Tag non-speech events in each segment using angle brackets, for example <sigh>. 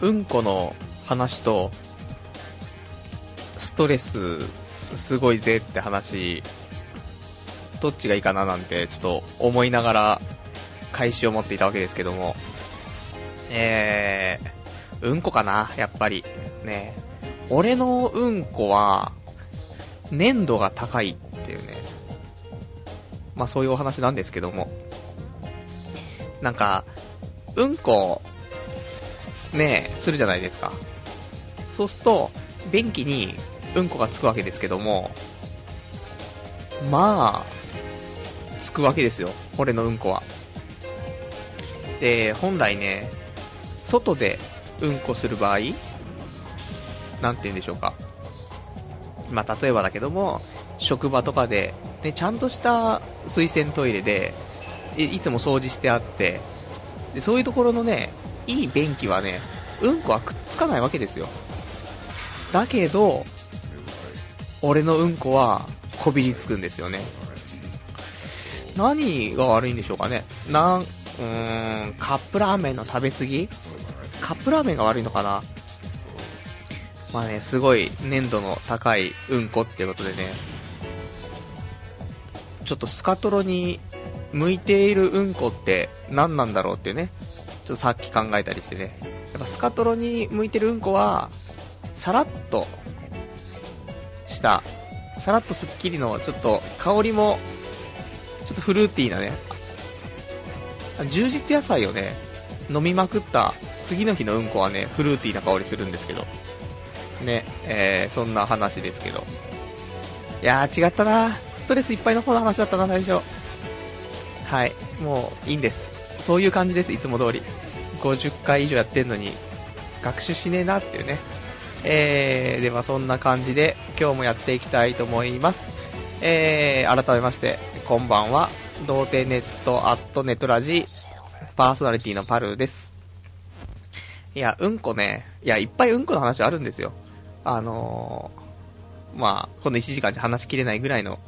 うんこの話と、ストレスすごいぜって話、どっちがいいかななんてちょっと思いながら開始を持っていたわけですけども、えー、うんこかな、やっぱり。ね。俺のうんこは、粘度が高いっていうね。まあそういうお話なんですけども。なんか、うんこ、ねえするじゃないですか。そうすると、便器にうんこがつくわけですけども、まあ、つくわけですよ。俺のうんこは。で、本来ね、外でうんこする場合、なんて言うんでしょうか。まあ、例えばだけども、職場とかで、ね、ちゃんとした水洗トイレで、いつも掃除してあって、で、そういうところのね、いい便器はね、うんこはくっつかないわけですよ。だけど、俺のうんこはこびりつくんですよね。何が悪いんでしょうかね。なん、うーん、カップラーメンの食べ過ぎ？カップラーメンが悪いのかな？まあね、すごい粘度の高いうんこっていうことでね、ちょっとスカトロに向いているうんこって何なんだろうっていうね、ちょっとさっき考えたりしてね、やっぱスカトロに向いてるうんこは、さらっとした、さらっとスッキリの、ちょっと香りも、ちょっとフルーティーなね、充実野菜をね、飲みまくった次の日のうんこはね、フルーティーな香りするんですけど、ね、えー、そんな話ですけど。いやー違ったなストレスいっぱいの方の話だったな、最初。はい、もういいんです。そういう感じです、いつも通り。50回以上やってんのに、学習しねえなっていうね。えー、ではそんな感じで今日もやっていきたいと思います。えー、改めまして、こんばんは。童貞ネットアットネットラジパーソナリティのパルです。いや、うんこね、いや、いっぱいうんこの話あるんですよ。あのー、まあ、この1時間じゃ話しきれないぐらいの、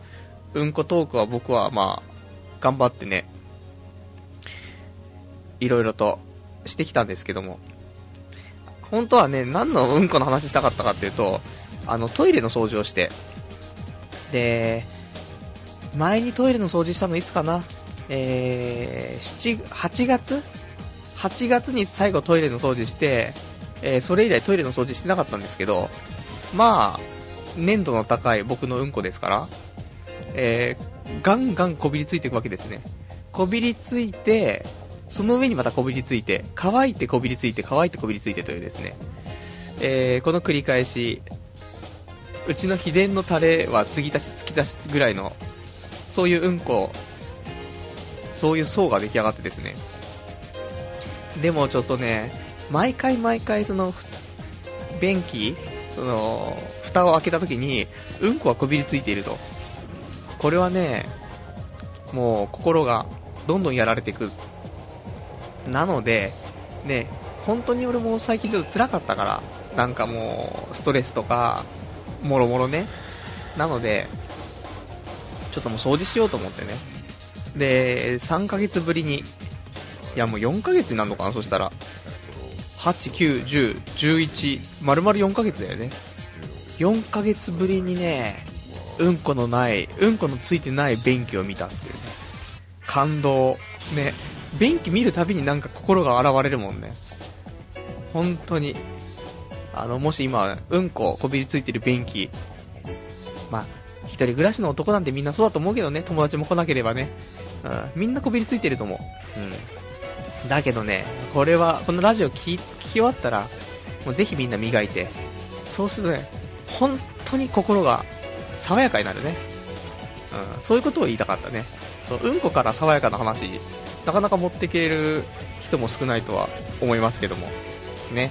うんこトークは僕はまあ、頑張ってね、いろいろとしてきたんですけども、本当はね、何のうんこの話したかったかっていうと、あの、トイレの掃除をして、で、前にトイレの掃除したのいつかな？えー、7、8月 ?8 月に最後トイレの掃除して、えー、それ以来トイレの掃除してなかったんですけど、まあ、粘度の高い僕のうんこですから、えー、ガンガンこびりついていくわけですね。こびりついて、その上にまたこびりついて、乾いてこびりついて、乾いてこびりついてというですね、えー、この繰り返し、うちの秘伝のタレは継ぎ足し、突き出しぐらいの、そういううんこ、そういう層が出来上がってですね、でもちょっとね、毎回毎回その、便器、その、蓋を開けた時に、うんこがこびりついていると。これはね、もう心がどんどんやられていくなので、ね、本当に俺も最近ちょっと辛かったから、なんかもう、ストレスとか、もろもろね。なので、ちょっともう掃除しようと思ってね。で、3ヶ月ぶりに、いやもう4ヶ月になるのかな、そしたら。8、9、10、11、丸々4ヶ月だよね。4ヶ月ぶりにね、うんこのない、うんこのついてない便器を見たっていうね。感動。ね、便器見るたびになんか心が洗われるもんね。本当に。あの、もし今、うんここびりついてる便器、まあ、一人暮らしの男なんてみんなそうだと思うけどね、友達も来なければね。うん、みんなこびりついてると思う。うん。だけどね、これは、このラジオ聞き終わったら、もうぜひみんな磨いて、そうするとね、本当に心が爽やかになるね。うん、そういうことを言いたかったね。そう、うんこから爽やかな話、なかなか持ってける人も少ないとは思いますけども。ね。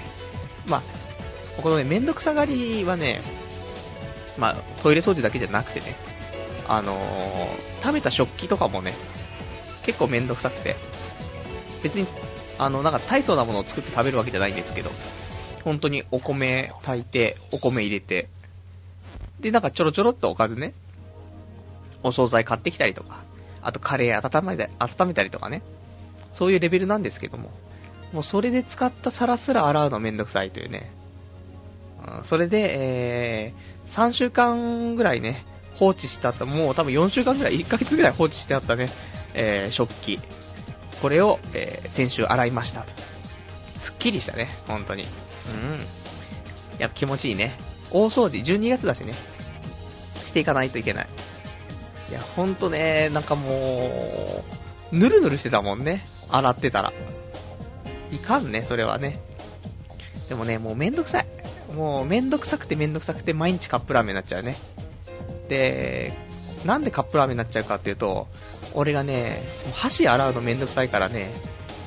まあ、このね、めんどくさがりはね、まあ、トイレ掃除だけじゃなくてね、あのー、食べた食器とかもね、結構めんどくさくて、別に、あの、なんか大層なものを作って食べるわけじゃないんですけど、本当にお米炊いて、お米入れて、で、なんかちょろちょろっとおかずね、お惣菜買ってきたりとか、あとカレー温めた温めたりとかね、そういうレベルなんですけども、もうそれで使った皿すら洗うのめんどくさいというね。うんそれで、えー、3週間ぐらいね、放置してあった、もう多分4週間ぐらい、1ヶ月ぐらい放置してあったね、えー、食器。これを、えー、先週洗いましたと。すっきりしたね、本当に。うん。やっぱ気持ちいいね。大掃除、12月だしね。していかないといけない。いや、ほんとね、なんかもう、ぬるぬるしてたもんね。洗ってたら。いかんね、それはね。でもね、もうめんどくさい。もうめんどくさくてめんどくさくて毎日カップラーメンになっちゃうね。で、なんでカップラーメンになっちゃうかっていうと、俺がね、箸洗うのめんどくさいからね、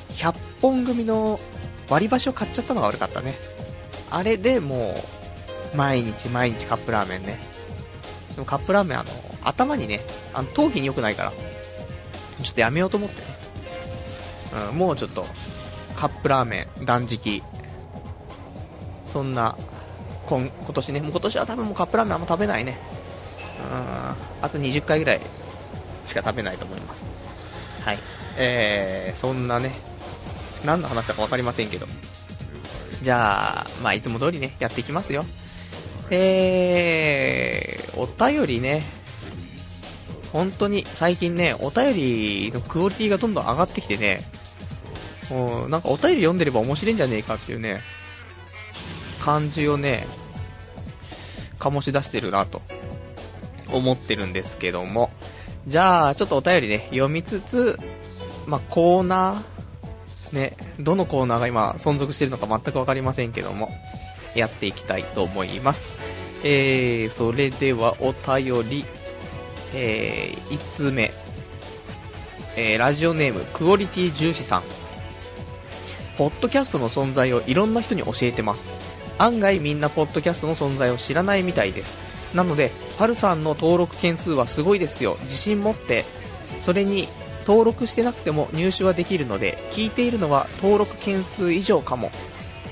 100本組の割り箸を買っちゃったのが悪かったね。あれでもう、毎日毎日カップラーメンね。でもカップラーメンあの、頭にね、あの、頭皮に良くないから、ちょっとやめようと思ってね。うん、もうちょっと、カップラーメン、断食、そんな、今今年ね、もう今年は多分もうカップラーメンあんま食べないね。うん、あと20回ぐらいしか食べないと思います。はい。えー、そんなね、何の話だか分かりませんけど。じゃあ、まあ、いつも通りね、やっていきますよ。えー、お便りね、本当に最近ね、お便りのクオリティがどんどん上がってきてね、もうなんかお便り読んでれば面白いんじゃねえかっていうね、感じをね、醸し出してるなと。思ってるんですけども、じゃあ、ちょっとお便りね、読みつつ、まあ、コーナー、ね、どのコーナーが今存続してるのか全くわかりませんけども、やっていきたいと思います。えー、それではお便り、えー、5つ目、えー、ラジオネーム、クオリティ重視さん。ポッドキャストの存在をいろんな人に教えてます。案外みんなポッドキャストの存在を知らないみたいです。なので、パルさんの登録件数はすごいですよ。自信持って。それに、登録してなくても入手はできるので、聞いているのは登録件数以上かも。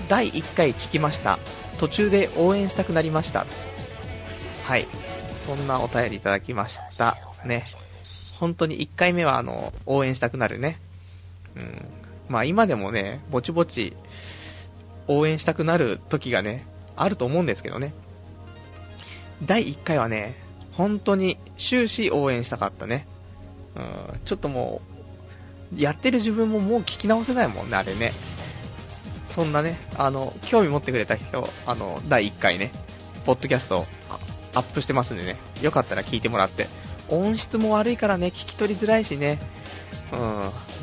第1回聞きました。途中で応援したくなりました。はい。そんなお便りいただきました。ね。本当に1回目はあの、応援したくなるね。うん。まあ今でもね、ぼちぼち、応援したくなる時がね、あると思うんですけどね。第1回はね、本当に終始応援したかったね。うん、ちょっともう、やってる自分ももう聞き直せないもんね、あれね。そんなね、あの、興味持ってくれた人、あの、第1回ね、ポッドキャストアップしてますんでね、よかったら聞いてもらって。音質も悪いからね、聞き取りづらいしね、うん、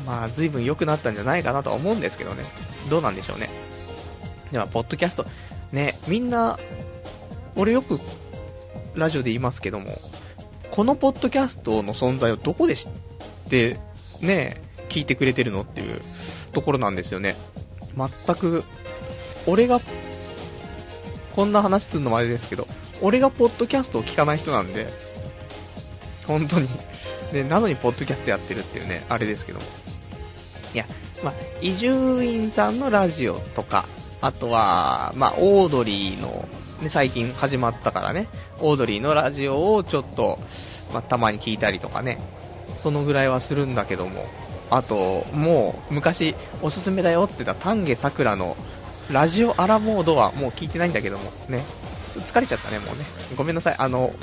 まあ、随分良くなったんじゃないかなとは思うんですけどね。どうなんでしょうね。では、ポッドキャスト、ね、みんな、俺よく、ラジオで言いますけども、このポッドキャストの存在をどこで知って、ね、聞いてくれてるのっていうところなんですよね。全く、俺が、こんな話するのもあれですけど、俺がポッドキャストを聞かない人なんで、本当に。で、なのにポッドキャストやってるっていうね、あれですけども。いや、まあ、伊集院さんのラジオとか、あとは、ま、オードリーの、ね、最近始まったからね、オードリーのラジオをちょっと、ま、たまに聞いたりとかね、そのぐらいはするんだけども、あと、もう、昔、おすすめだよって言った丹下桜の、ラジオアラモードはもう聞いてないんだけども、ね、ちょっと疲れちゃったね、もうね。ごめんなさい。あの、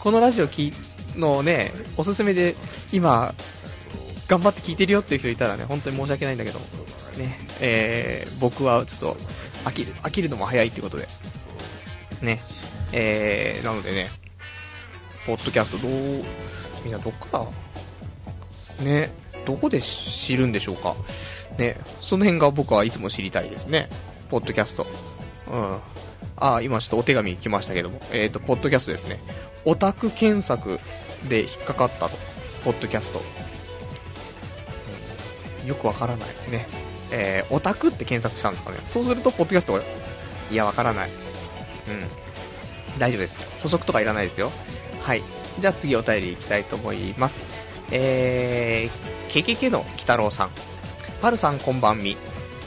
このラジオ聞のね、おすすめで、今、頑張って聞いてるよっていう人いたらね、本当に申し訳ないんだけど、ね、えー、僕はちょっと、飽きる、飽きるのも早いってことで、ね、えー、なのでね、ポッドキャストどう、みんなどっから、ね、どこで知るんでしょうか。ね、その辺が僕はいつも知りたいですね。ポッドキャスト。うん。あ、今ちょっとお手紙来ましたけども、えっ、ー、と、ポッドキャストですね。オタク検索で引っかかったと。ポッドキャスト。うん、よくわからないね。えー、オタクって検索したんですかね。そうすると、ポッドキャストが、いや、わからない。うん。大丈夫です。補足とかいらないですよ。はい。じゃあ次お便りいきたいと思います。えー、ケケケの鬼太郎さん。パルさんこんばんみ。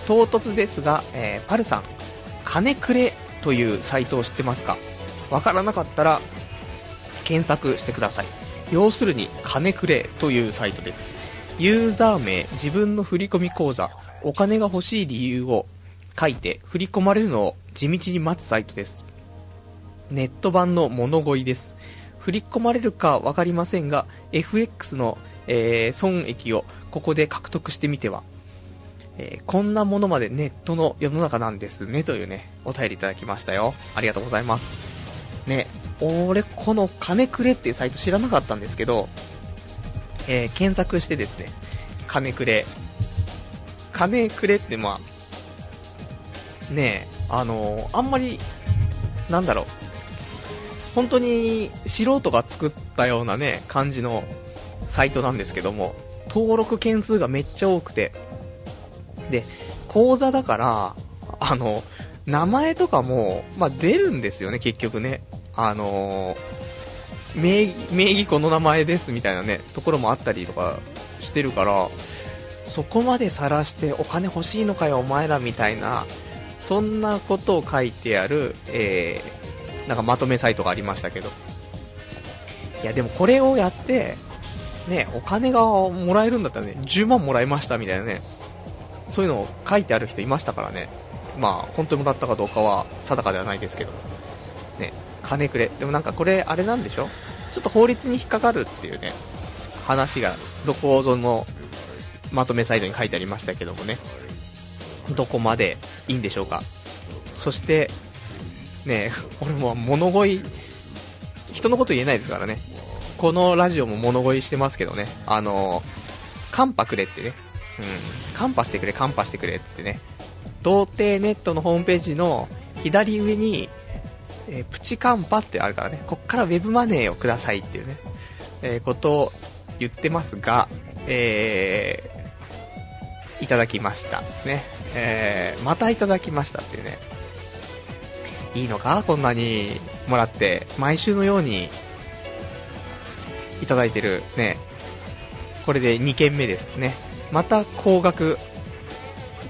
唐突ですが、えー、パルさん、金くれというサイトを知ってますか？わからなかったら、検索してください。要するに、金くれというサイトです。ユーザー名、自分の振込口座、お金が欲しい理由を書いて振り込まれるのを地道に待つサイトです。ネット版の物乞いです。振り込まれるかわかりませんが、FX の、えー損益をここで獲得してみては、えーこんなものまでネットの世の中なんですね、というね、お便りいただきましたよ。ありがとうございます。ね、俺、この金くれっていうサイト知らなかったんですけど、えー検索してですね、金くれ。金くれってまあ、ねえ、あのーあんまり、なんだろう、本当に素人が作ったようなね、感じのサイトなんですけども、登録件数がめっちゃ多くて、で、口座だから、あの、名前とかも、まあ、出るんですよね、結局ね。あの名義、名義この名前ですみたいなね、ところもあったりとかしてるから、そこまで晒してお金欲しいのかよ、お前らみたいな、そんなことを書いてある、えー、なんかまとめサイトがありましたけど。いや、でもこれをやって、ね、お金がもらえるんだったらね、10万もらいましたみたいなね、そういうのを書いてある人いましたからね。まあ、本当にもらったかどうかは定かではないですけど。ね、金くれ。でもなんかこれ、あれなんでしょ？ちょっと法律に引っかかるっていうね、話が、どこぞのまとめサイトに書いてありましたけどもね。どこまでいいんでしょうか。そして、ね、<laughs> 俺も物乞い、人のこと言えないですからね。このラジオも物乞いしてますけどね。あの、カンパくれってね。うん、カンパしてくれ、カンパしてくれっつってね。童貞ネットのホームページの左上に、えープチカンパってあるからね、こっからウェブマネーをくださいっていうね、えーことを言ってますが、えーいただきました。ね。えーまたいただきましたっていうね。いいのかこんなにもらって、毎週のようにいただいてるね。これで2件目ですね。また高額、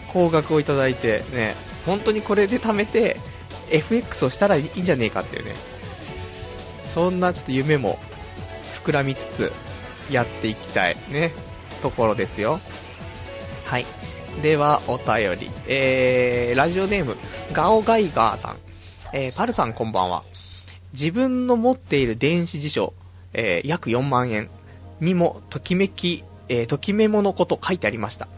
高額をいただいてね、本当にこれで貯めて FX をしたらいいんじゃねえかっていうね。そんなちょっと夢も膨らみつつやっていきたいね、ところですよ。はい。では、お便り。えー、ラジオネーム、ガオガイガーさん。えー、パルさんこんばんは。自分の持っている電子辞書、えー、約4万円にも、ときめき、えー、ときめものこと書いてありました。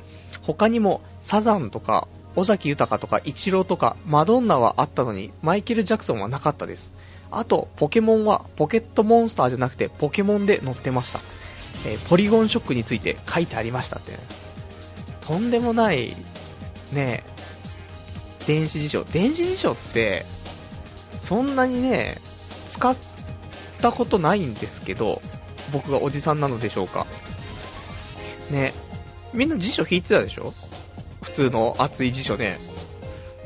他にも、サザンとか、尾崎豊とか、イチローとか、マドンナはあったのに、マイケル・ジャクソンはなかったです。あと、ポケモンは、ポケットモンスターじゃなくて、ポケモンで載ってました。えーポリゴンショックについて書いてありましたってね。とんでもない、ね、電子辞書。電子辞書って、そんなにね、使ったことないんですけど、僕がおじさんなのでしょうか。ね、みんな辞書引いてたでしょ？普通の厚い辞書ね。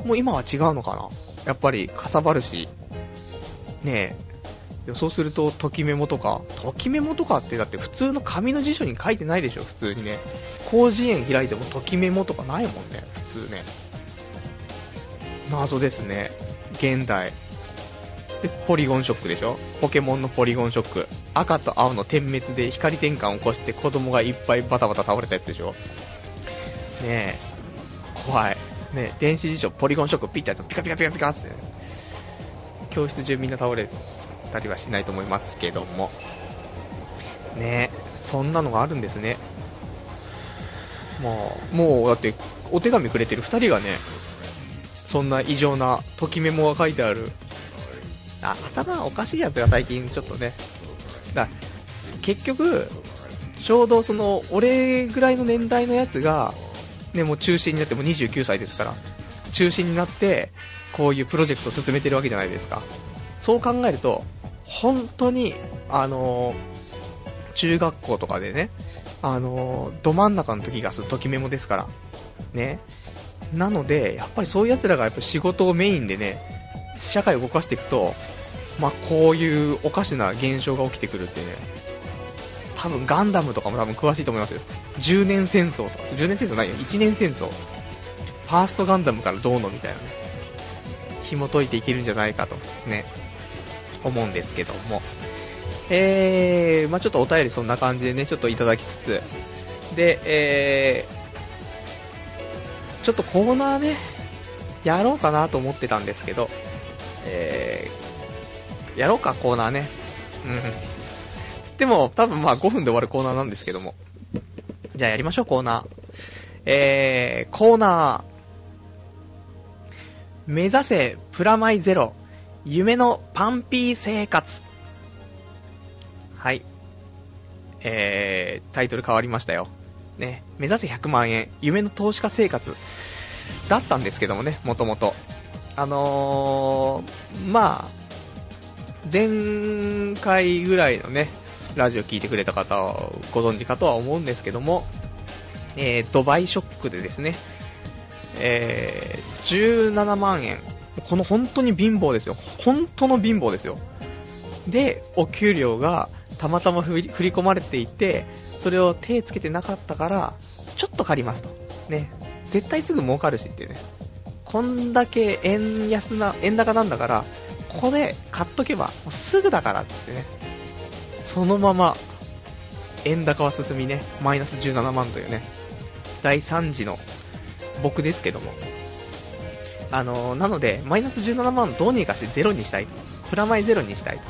もう今は違うのかな？やっぱりかさばるし。ねえ。そうすると、ときメモとか、ときメモとかってだって普通の紙の辞書に書いてないでしょ？普通にね。広辞苑開いてもときメモとかないもんね。普通ね。謎ですね。現代。で、ポリゴンショックでしょ？ポケモンのポリゴンショック。赤と青の点滅で光転換を起こして子供がいっぱいバタバタ倒れたやつでしょ？ねえ。怖い。ねえ、電子辞書、ポリゴンショックピッてやるとピカピカピカピカって、教室中みんな倒れたりはしないと思いますけども。ねえ、そんなのがあるんですね。まあ、もうだって、お手紙くれてる二人がね、そんな異常なときメモが書いてある、頭おかしいやつが最近ちょっとね。だ結局、ちょうどその、俺ぐらいの年代のやつが、ね、もう中心になってもう29歳ですから、中心になって、こういうプロジェクトを進めてるわけじゃないですか。そう考えると、本当に、あのー中学校とかでね、あのーど真ん中の時がそのときメモですから。ね。なので、やっぱりそういう奴らがやっぱ仕事をメインでね、社会を動かしていくと、まあ、こういうおかしな現象が起きてくるってね、多分ガンダムとかも多分詳しいと思いますよ。10年戦争とか、10年戦争ないよ、1年戦争。ファーストガンダムからどうのみたいなね、紐解いていけるんじゃないかと、ね、思うんですけども。えー、まあちょっとお便りそんな感じでね、ちょっといただきつつ、で、えーちょっとコーナーね、やろうかなと思ってたんですけど、えー、やろうか、コーナーね。うん。つっても、多分まあ5分で終わるコーナーなんですけども。じゃあやりましょう、コーナー。えー、コーナー。目指せプラマイゼロ。夢のパンピー生活。はい。えー、タイトル変わりましたよ。ね、目指せ100万円、夢の投資家生活だったんですけどもね、もともと。あのー、まあ、前回ぐらいのね、ラジオ聞いてくれた方はご存知かとは思うんですけども、えー、ドバイショックでですね、えー、17万円。この本当に貧乏ですよ。本当の貧乏ですよ。で、お給料がたまたま振り込まれていて、それを手つけてなかったから、ちょっと借りますと。ね。絶対すぐ儲かるしっていうね。こんだけ円安な、円高なんだから、ここで買っとけば、もうすぐだからっつってね。そのまま、円高は進みね、マイナス17万というね、第3次の僕ですけども。あのー、なので、マイナス17万どうにかしてゼロにしたいと。プラマイゼロにしたいと。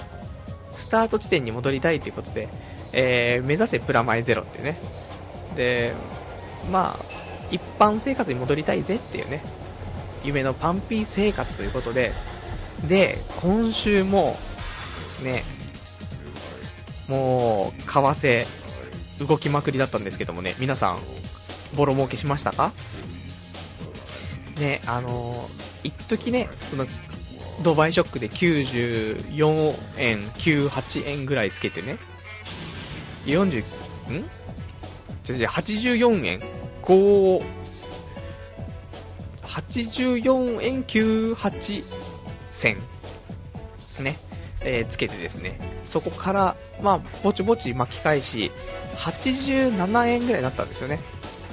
スタート地点に戻りたいということで、えー、目指せプラマイゼロってね。で、まあ、一般生活に戻りたいぜっていうね、夢のパンピー生活ということで、で、今週も、ね、もう、為替、動きまくりだったんですけどもね、皆さん、ボロ儲けしましたか？ね、あのー、一時ね、その、ドバイショックで94円、98円ぐらいつけてね、40、ん？じゃ84円、5、84円98銭、ね、えー、つけてですね、そこから、まあ、ぼちぼち巻き返し、87円ぐらいになったんですよね。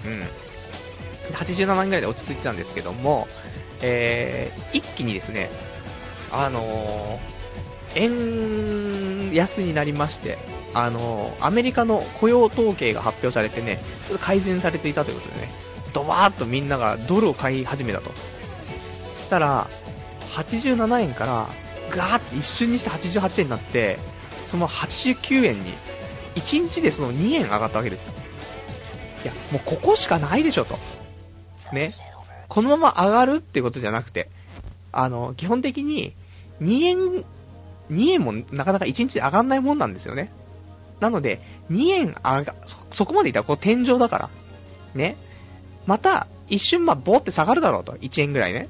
うん。87円ぐらいで落ち着いてたんですけども、えー、一気にですね、あのー、円安になりまして、あのー、アメリカの雇用統計が発表されてね、ちょっと改善されていたということでね、ドバーッとみんながドルを買い始めたと。そしたら、87円からガーって一瞬にして88円になって、その89円に、1日でその2円上がったわけですよ。いや、もうここしかないでしょと。ね。このまま上がるってことじゃなくて、あの、基本的に2円、2円もなかなか1日で上がんないもんなんですよね。なので、2円上が、そ、そこまでいったらこう天井だから。ね。また、一瞬まあ、ボーって下がるだろうと。1円ぐらいね。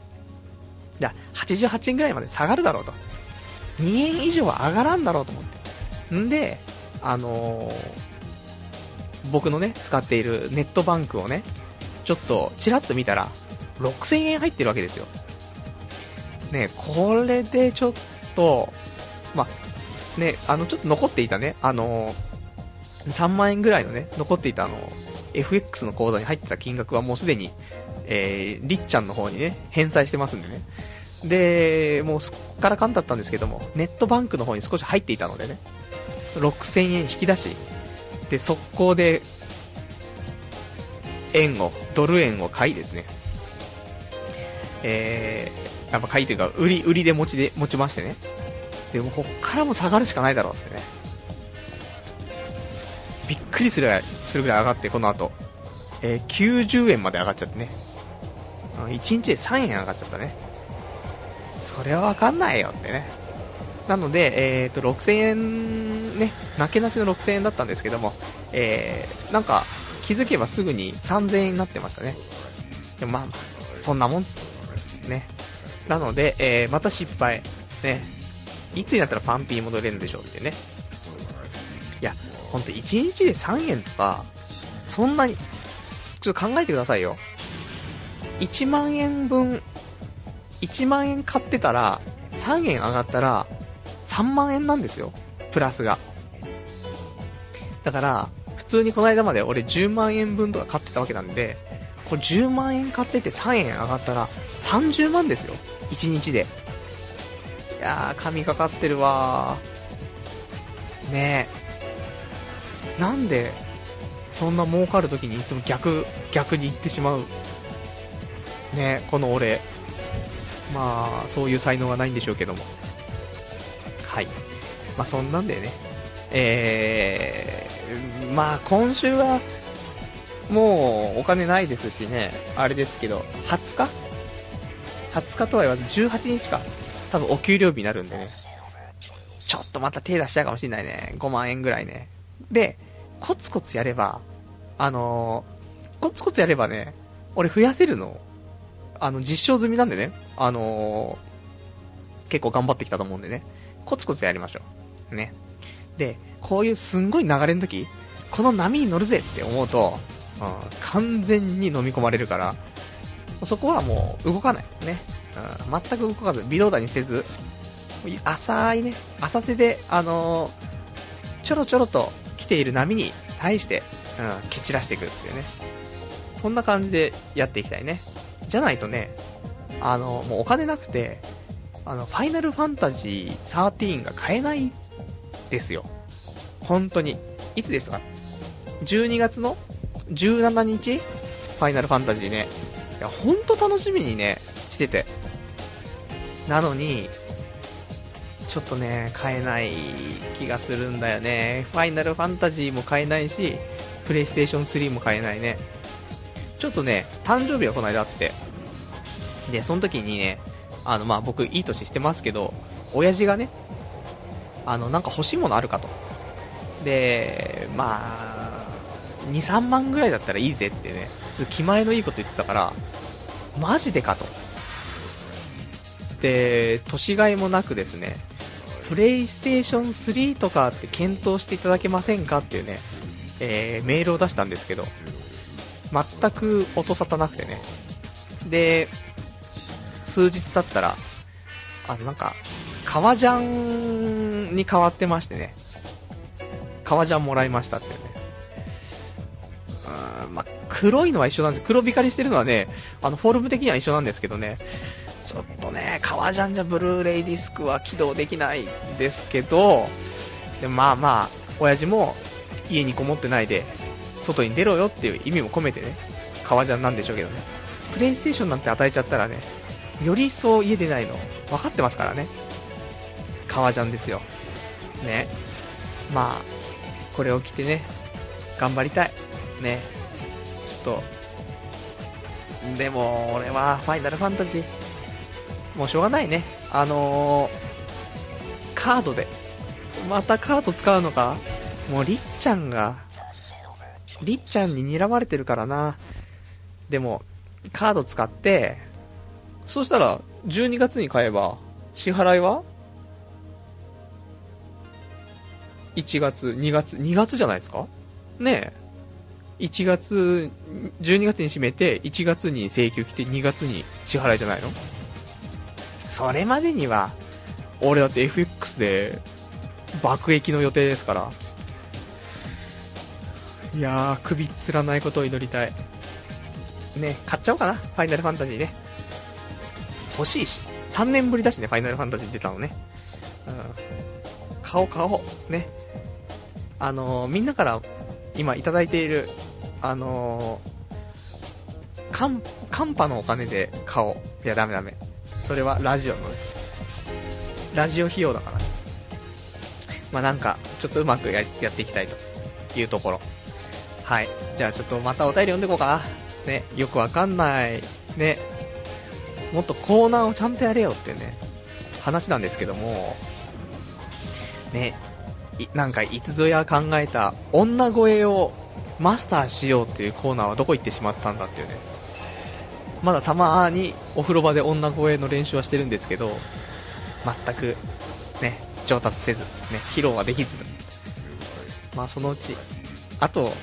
じゃ88円ぐらいまで下がるだろうと。2円以上は上がらんだろうと思って。んで、あのー、僕のね、使っているネットバンクをね、ちょっと、ちらっと見たら、6000円入ってるわけですよ。ね、これでちょっと、まあね、あの、ちょっと残っていたね、あのー、3万円ぐらいのね、残っていたあの、FX の口座に入ってた金額はもうすでに、えー、りっちゃんの方にね、返済してますんでね。で、もうすっからかんだったんですけども、ネットバンクの方に少し入っていたのでね、6000円引き出し、で、速攻で、円を、ドル円を買いですね、えー、やっぱ買いというか、売り、売りで持ちで、持ちましてね。でも、こっからも下がるしかないだろうってね。びっくりするぐらい、するぐらい上がって、この後。えー、90円まで上がっちゃってね。1日で3円上がっちゃったね。それはわかんないよってね。なので、えーと、6000円、ね、なけなしの6000円だったんですけども、えー、なんか、気づけばすぐに3000円になってましたね。でもまあ、そんなもんね。なので、えー、また失敗。ね。いつになったらパンピー戻れるんでしょうってね。いや、ほんと1日で3円とか、そんなに、ちょっと考えてくださいよ。1万円分、1万円買ってたら、3円上がったら、3万円なんですよ。プラスが。だから、普通にこの間まで俺10万円分とか買ってたわけなんで、これ10万円買ってて3円上がったら30万ですよ。1日で。いやー、神かかってるわー。ねえ。なんで、そんな儲かるときにいつも逆、逆に行ってしまう？ね、この俺。まあ、そういう才能がないんでしょうけども。はい。まあ、そんなんでね。えー、まあ、今週は、もう、お金ないですしね、あれですけど、20日 ?20 日とは言わず18日か。多分お給料日になるんでね。ちょっとまた手出しちゃうかもしれないね。5万円ぐらいね。で、コツコツやれば、あのー、コツコツやればね、俺増やせるの、あの、実証済みなんでね、あのー、結構頑張ってきたと思うんでね、コツコツやりましょう。ね。で、こういうすんごい流れの時、この波に乗るぜって思うと、うん、完全に飲み込まれるから、そこはもう動かない。ね。うん、全く動かず、微動だにせず、浅いね、浅瀬で、あのー、ちょろちょろと来ている波に対して、うん、蹴散らしていくっていうね。そんな感じでやっていきたいね。じゃないとね、あの、もうお金なくて、あの、ファイナルファンタジー13が買えないですよ。本当に。いつですか ?12 月の17日？ファイナルファンタジーね。いや、ほんと楽しみにね、してて。なのに、ちょっとね、買えない気がするんだよね。ファイナルファンタジーも買えないし、プレイステーション3も買えないね。ちょっとね、誕生日がこの間あって、で、その時にね、あの、まあ、僕、いい年してますけど、親父がね、あの、なんか欲しいものあるかと。で、まあ、2、3万ぐらいだったらいいぜってね、ちょっと気前のいいこと言ってたから、マジでかと。で、年がいもなくですね、プレイステーション3とかって検討していただけませんかっていうね、えー、メールを出したんですけど、全く音沙汰なくてね。で、数日経ったら、あのなんか、革ジャンに変わってましてね、革ジャンもらいましたってね。うん、ま、黒いのは一緒なんです。黒光りしてるのはね、あの、フォルム的には一緒なんですけどね、ちょっとね、革ジャンじゃブルーレイディスクは起動できないんですけど、でまあまあ、親父も家にこもってないで、外に出ろよっていう意味も込めてね、革ジャンなんでしょうけどね。プレイステーションなんて与えちゃったらね、より一層家出ないの分かってますからね。革ジャンですよ。ね。まあ、これを着てね、頑張りたい。ね。ちょっと、でも、俺はファイナルファンタジー、もうしょうがないね。あのー、カードで。またカード使うのか？もうりっちゃんが、りっちゃんに睨まれてるからな。でも、カード使って、そしたら、12月に買えば、支払いは ?1 月、2月、2月じゃないですか？ねえ。1月、12月に締めて、1月に請求来て、2月に支払いじゃないの？それまでには、俺だって FX で爆撃の予定ですから。いやー、首つらないことを祈りたい。ね、買っちゃおうかな、ファイナルファンタジーね。欲しいし。3年ぶりだしね、ファイナルファンタジー出たのね。うん。買おう買おう。ね。あのー、みんなから今いただいている、あのー、カン、カンパのお金で買おう。いや、ダメダメ。それはラジオのね、ラジオ費用だから。まあなんか、ちょっとうまくやっていきたいというところ。はい。じゃあちょっとまたお便り読んでいこうかな。ね、よくわかんない。ね、もっとコーナーをちゃんとやれよってね、話なんですけども、ね、なんかいつぞや考えた女声をマスターしようっていうコーナーはどこ行ってしまったんだっていうね。まだたまにお風呂場で女声の練習はしてるんですけど、全く、ね、上達せず、ね、披露はできず、まあそのうち、あと、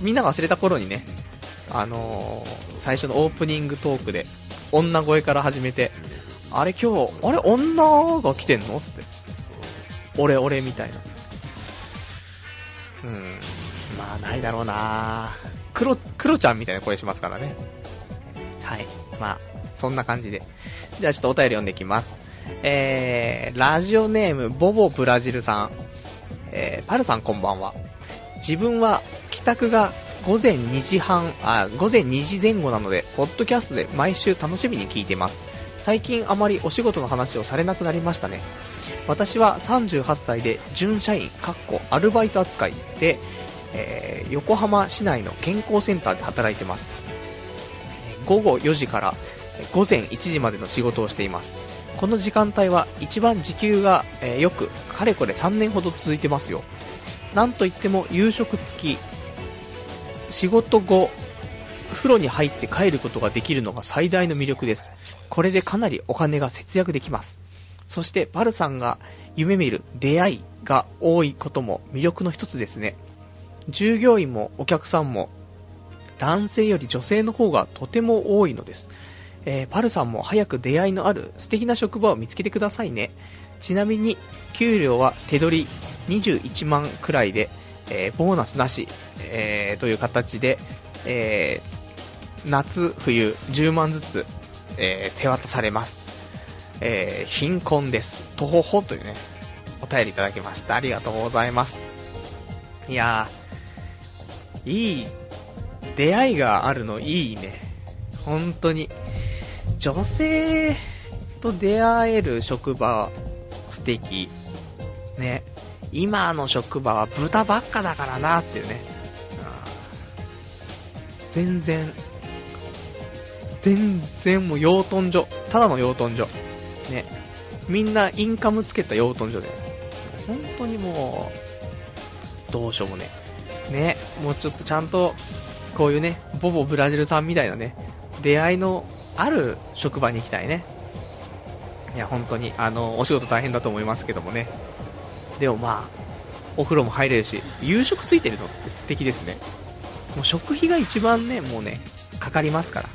みんなが忘れた頃にね、あのー、最初のオープニングトークで、女声から始めて、あれ今日、あれ女が来てんの？つって。俺俺みたいな。うん、まあないだろうなクロ、クロちゃんみたいな声しますからね。はい。まあ、そんな感じで。じゃあちょっとお便り読んでいきます。えー、ラジオネーム、ボボブラジルさん。えー、パルさんこんばんは。自分は帰宅が午前2時半、あ、午前2時前後なので、ポッドキャストで毎週楽しみに聞いてます。最近あまりお仕事の話をされなくなりましたね。私は38歳で準社員、かっこアルバイト扱いで、えー、横浜市内の健康センターで働いてます。午後4時から午前1時までの仕事をしています。この時間帯は一番時給が、えー、よく、かれこれ3年ほど続いてますよ。なんといっても夕食付き、仕事後、風呂に入って帰ることができるのが最大の魅力です。これでかなりお金が節約できます。そしてバルさんが夢見る出会いが多いことも魅力の一つですね。従業員もお客さんも男性より女性の方がとても多いのです。えー、パルさんも早く出会いのある素敵な職場を見つけてくださいね。ちなみに、給料は手取り21万くらいで、えー、ボーナスなし、えー、という形で、え夏、冬、10万ずつ、え手渡されます。え貧困です。とほほというね、お便りいただきました。ありがとうございます。いやー、いい、出会いがあるのいいね。本当に。女性と出会える職場、素敵。ね。今の職場は豚ばっかだからなっていうね。全然、全然もう養豚所。ただの養豚所。ね。みんなインカムつけた養豚所で。本当にもう、どうしようもね。ね。もうちょっとちゃんと、こういうね、ボボブラジルさんみたいなね、出会いのある職場に行きたいね。いや、本当に、あの、お仕事大変だと思いますけどもね。でもまあ、お風呂も入れるし、夕食ついてるのって素敵ですね。もう食費が一番ね、もうね、かかりますから。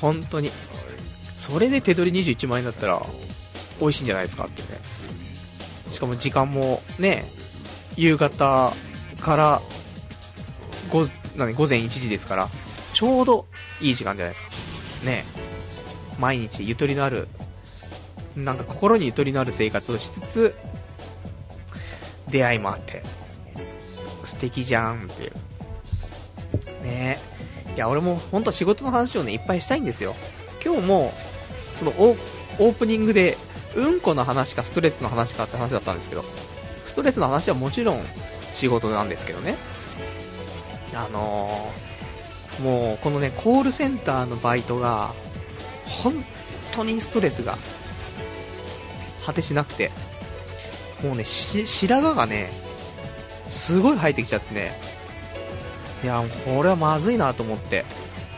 本当に。それで手取り21万円だったら、美味しいんじゃないですかってね。しかも時間もね、夕方から午何午前1時ですから、ちょうどいい時間じゃないですか。ね毎日ゆとりのある、なんか心にゆとりのある生活をしつつ、出会いもあって、素敵じゃんっていう。ねいや、俺も本当仕事の話をね、いっぱいしたいんですよ。今日も、そのオープニングで、うんこの話かストレスの話かって話だったんですけど、ストレスの話はもちろん仕事なんですけどね。あのー、もうこのね、コールセンターのバイトが、本当にストレスが果てしなくて、もうね、白髪がね、すごい生えてきちゃってね、いや、これはまずいなと思って。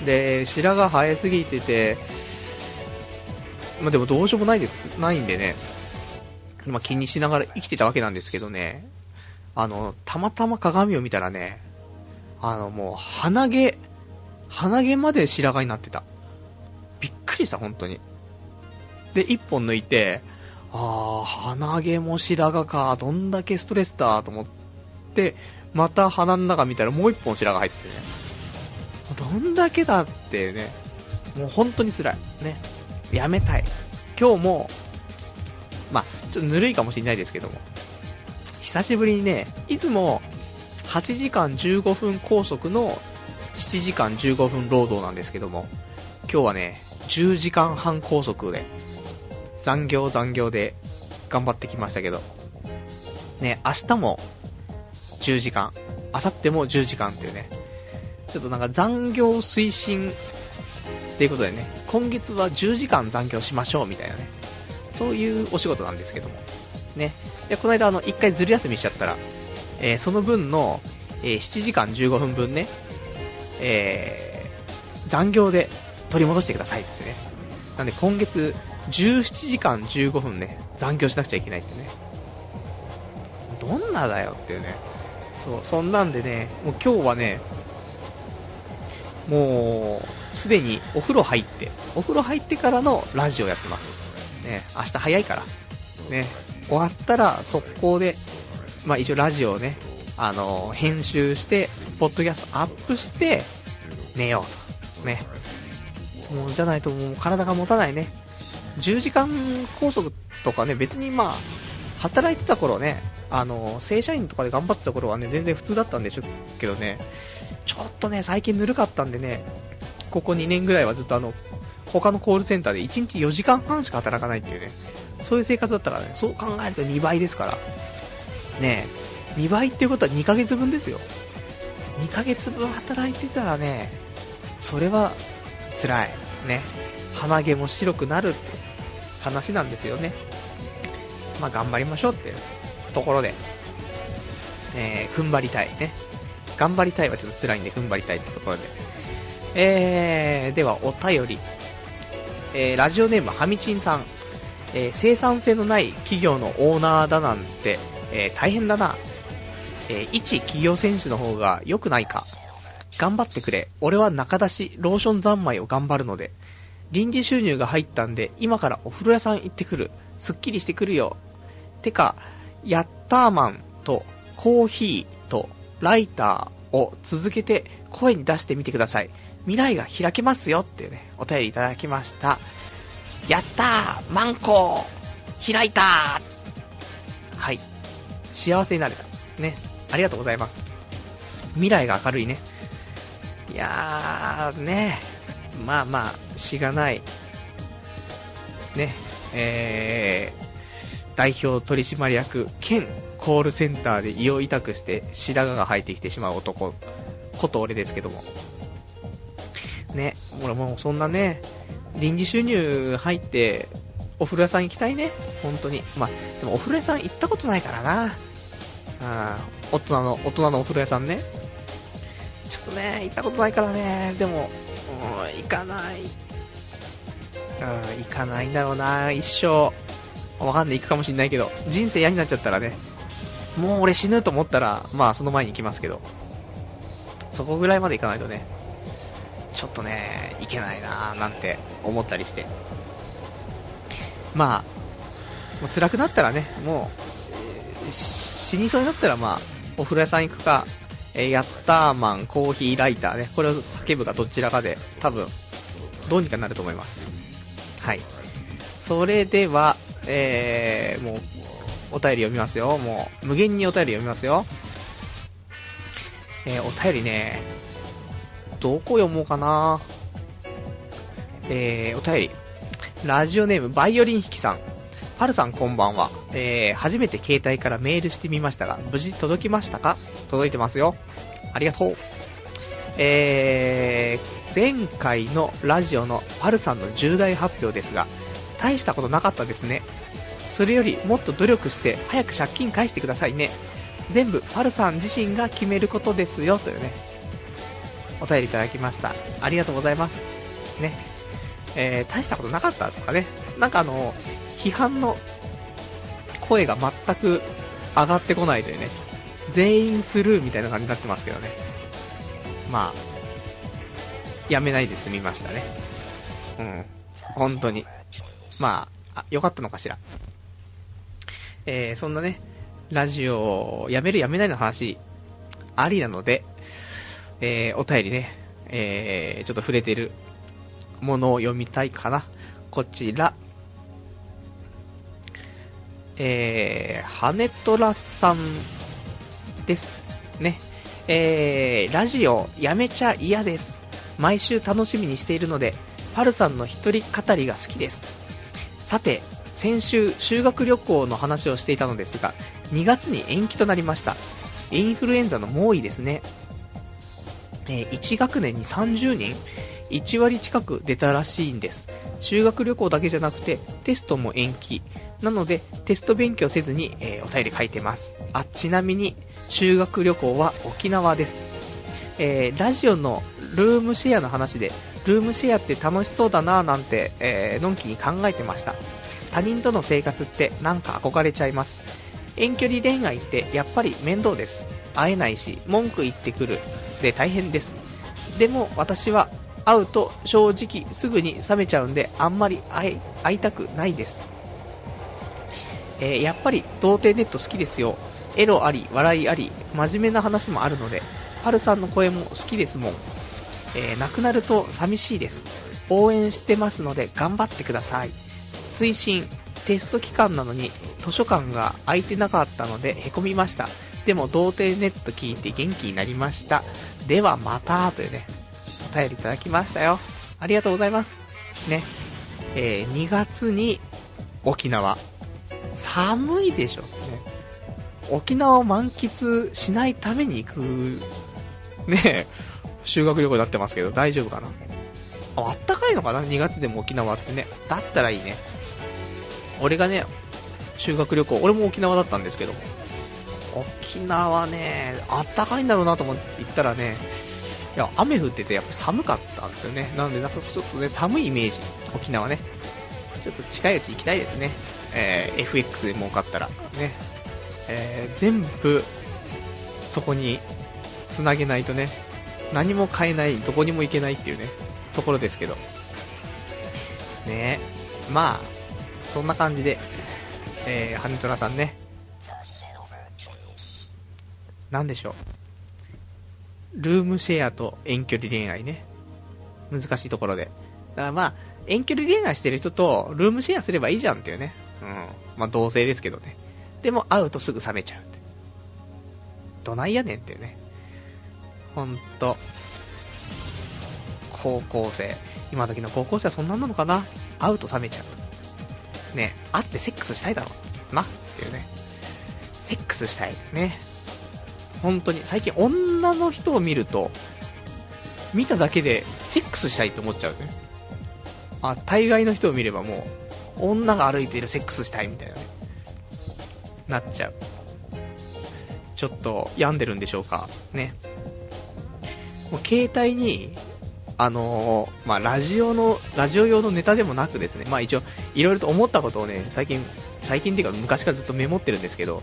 で、白髪生えすぎてて、まあ、でもどうしようもないでないんでね、まあ、気にしながら生きてたわけなんですけどね、あの、たまたま鏡を見たらね、あの、もう、鼻毛、鼻毛まで白髪になってた。びっくりした、本当に。で、一本抜いて、あー、鼻毛も白髪か、どんだけストレスだと思って、また鼻の中見たらもう一本白髪入っててね。どんだけだってね、もう本当に辛い。ね。やめたい。今日も、まあ、ちょっとぬるいかもしれないですけども、久しぶりにね、いつも8時間15分拘束の7時間15分労働なんですけども、今日はね、10時間半拘束で、残業残業で頑張ってきましたけど、ね、明日も10時間、明後日も10時間っていうね、ちょっとなんか残業推進っていうことでね、今月は10時間残業しましょうみたいなね、そういうお仕事なんですけども、ね、で、この間あの、1回ずる休みしちゃったら、えー、その分の、えー、7時間15分分ね、えー、残業で取り戻してくださいってね。なんで今月17時間15分ね、残業しなくちゃいけないってね。どんなだよっていうね。そう、そんなんでね、もう今日はね、もう、すでにお風呂入って、お風呂入ってからのラジオやってます。ね、明日早いから。ね、終わったら速攻で、まあ一応ラジオをね、あの編集して、ポッドキャストアップして、寝ようと。ね。もうじゃないともう体が持たないね。10時間拘束とかね、別にまあ、働いてた頃ね、あの、正社員とかで頑張ってた頃はね、全然普通だったんでしょけどね、ちょっとね、最近ぬるかったんでね、ここ2年ぐらいはずっとあの、他のコールセンターで1日4時間半しか働かないっていうね、そういう生活だったからね、そう考えると2倍ですから。ね、2倍っていうことは2ヶ月分ですよ。2ヶ月分働いてたらね、それは辛い。ね。鼻毛も白くなるって話なんですよね。まあ頑張りましょうっていうところで、えー、踏ん張りたいね。頑張りたいはちょっと辛いんで踏ん張りたいってところで。えー、ではお便り。えー、ラジオネームはみちんさん。えー、生産性のない企業のオーナーだなんて、えー、大変だな。えー、一企業選手の方が良くないか。頑張ってくれ。俺は中出し、ローション三昧を頑張るので。臨時収入が入ったんで、今からお風呂屋さん行ってくる。すっきりしてくるよ。てか、ヤッターマンとコーヒーとライターを続けて声に出してみてください。未来が開けますよっていうね、お便りいただきました。やったーマンコー開いたーはい。幸せになれた。ね。ありがとうございます。未来が明るいね。いやー、ね。まあまあ、しがない。ね。えー、代表取締役兼コールセンターで胃を痛くして白髪が生えてきてしまう男こと俺ですけども。ね、俺もうそんなね、臨時収入入って、お風呂屋さん行きたいね、本当に。まあ、でもお風呂屋さん行ったことないからな。あ大人の、大人のお風呂屋さんね。ちょっとね、行ったことないからね、でも、うん、行かない。うん、行かないんだろうな、一生。わかんない、行くかもしんないけど、人生嫌になっちゃったらね、もう俺死ぬと思ったら、まあその前に行きますけど、そこぐらいまで行かないとね、ちょっとね、いけないなぁなんて思ったりして。まあ、もう辛くなったらね、もう、死にそうになったらまあ、お風呂屋さん行くか、えー、ヤッターマン、コーヒーライターね、これを叫ぶかどちらかで、多分、どうにかなると思います。はい。それでは、えー、もう、お便り読みますよ。もう、無限にお便り読みますよ。えー、お便りね、どこ読もうかなえー、お便り。ラジオネーム、バイオリン弾きさん。パルさんこんばんは。えー、初めて携帯からメールしてみましたが、無事届きましたか？届いてますよ。ありがとう。えー、前回のラジオのパルさんの重大発表ですが、大したことなかったですね。それよりもっと努力して早く借金返してくださいね。全部パルさん自身が決めることですよ、というね、お便りいただきました。ありがとうございます。ね。えー、大したことなかったですかね。なんかあの、批判の声が全く上がってこないというね、全員スルーみたいな感じになってますけどね。まあ、やめないで済みましたね。うん。本当に。まあ、あ、よかったのかしら。えー、そんなね、ラジオをやめるやめないの話、ありなので、えー、お便りね、えー、ちょっと触れてるものを読みたいかな。こちら。えー、ハネトラさんです。ね。えー、ラジオやめちゃ嫌です。毎週楽しみにしているので、パルさんの一人語りが好きです。さて、先週修学旅行の話をしていたのですが、2月に延期となりました。インフルエンザの猛威ですね。えー、1学年に30人、1割近く出たらしいんです。修学旅行だけじゃなくて、テストも延期。なので、テスト勉強せずに、えー、お便り書いてます。あ、ちなみに、修学旅行は沖縄です。えー、ラジオのルームシェアの話で、ルームシェアって楽しそうだなぁなんて、えー、のんきに考えてました。他人との生活ってなんか憧れちゃいます。遠距離恋愛ってやっぱり面倒です。会えないし、文句言ってくる。で大変です。でも私は会うと正直すぐに冷めちゃうんであんまり会いたくないです。えー、やっぱり童貞ネット好きですよ。エロあり、笑いあり、真面目な話もあるので、パルさんの声も好きですもん。えー、亡くなると寂しいです。応援してますので頑張ってください。推進、テスト期間なのに図書館が空いてなかったのでへこみました。でも、童貞ネット聞いて元気になりました。ではまた、というね、便りいただきましたよ。ありがとうございます。ね。えー2月に沖縄。寒いでしょ、ね。沖縄を満喫しないために行く、ね、修学旅行になってますけど、大丈夫かなああったかいのかな ?2 月でも沖縄ってね。だったらいいね。俺がね、修学旅行、俺も沖縄だったんですけど、沖縄ね、あったかいんだろうなと思って行ったらね、いや、雨降っててやっぱ寒かったんですよね。なので、なんかちょっとね、寒いイメージ、沖縄ね。ちょっと近いうち行きたいですね。えー FX で儲かったら。ね。えー全部、そこに、つなげないとね、何も買えない、どこにも行けないっていうね、ところですけど。ねまあ、そんな感じで、えー、ハニトラさんね、なんでしょう。ルームシェアと遠距離恋愛ね。難しいところで。だからまあ、遠距離恋愛してる人とルームシェアすればいいじゃんっていうね。うん。まあ同性ですけどね。でも会うとすぐ冷めちゃうって。どないやねんっていうね。ほんと。高校生。今時の高校生はそんなんなのかな会うと冷めちゃうと。ね、会ってセックスしたいだろ。なっていうね。セックスしたい。ね。本当に、最近女の人を見ると、見ただけでセックスしたいって思っちゃうね。あ、大概の人を見ればもう、女が歩いているセックスしたいみたいなね。なっちゃう。ちょっと病んでるんでしょうか。ね。もう携帯に、あのーまあ、ラジオの、ラジオ用のネタでもなくですね、まあ一応、いろいろと思ったことをね、最近、最近っていうか昔からずっとメモってるんですけど、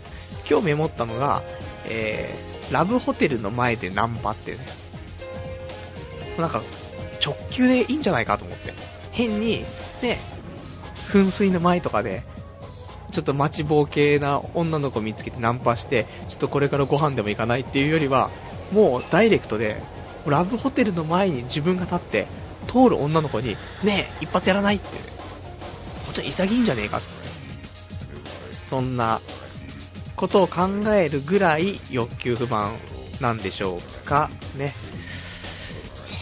今日メモったのが、えー、ラブホテルの前でナンパってね、なんか、直球でいいんじゃないかと思って。変に、ね、噴水の前とかで、ちょっと待ちぼう系な女の子見つけてナンパして、ちょっとこれからご飯でも行かないっていうよりは、もうダイレクトで、ラブホテルの前に自分が立って、通る女の子に、ねえ、一発やらないって、本当に潔いんじゃねえかって。そんなことを考えるぐらい欲求不満なんでしょうか。ね。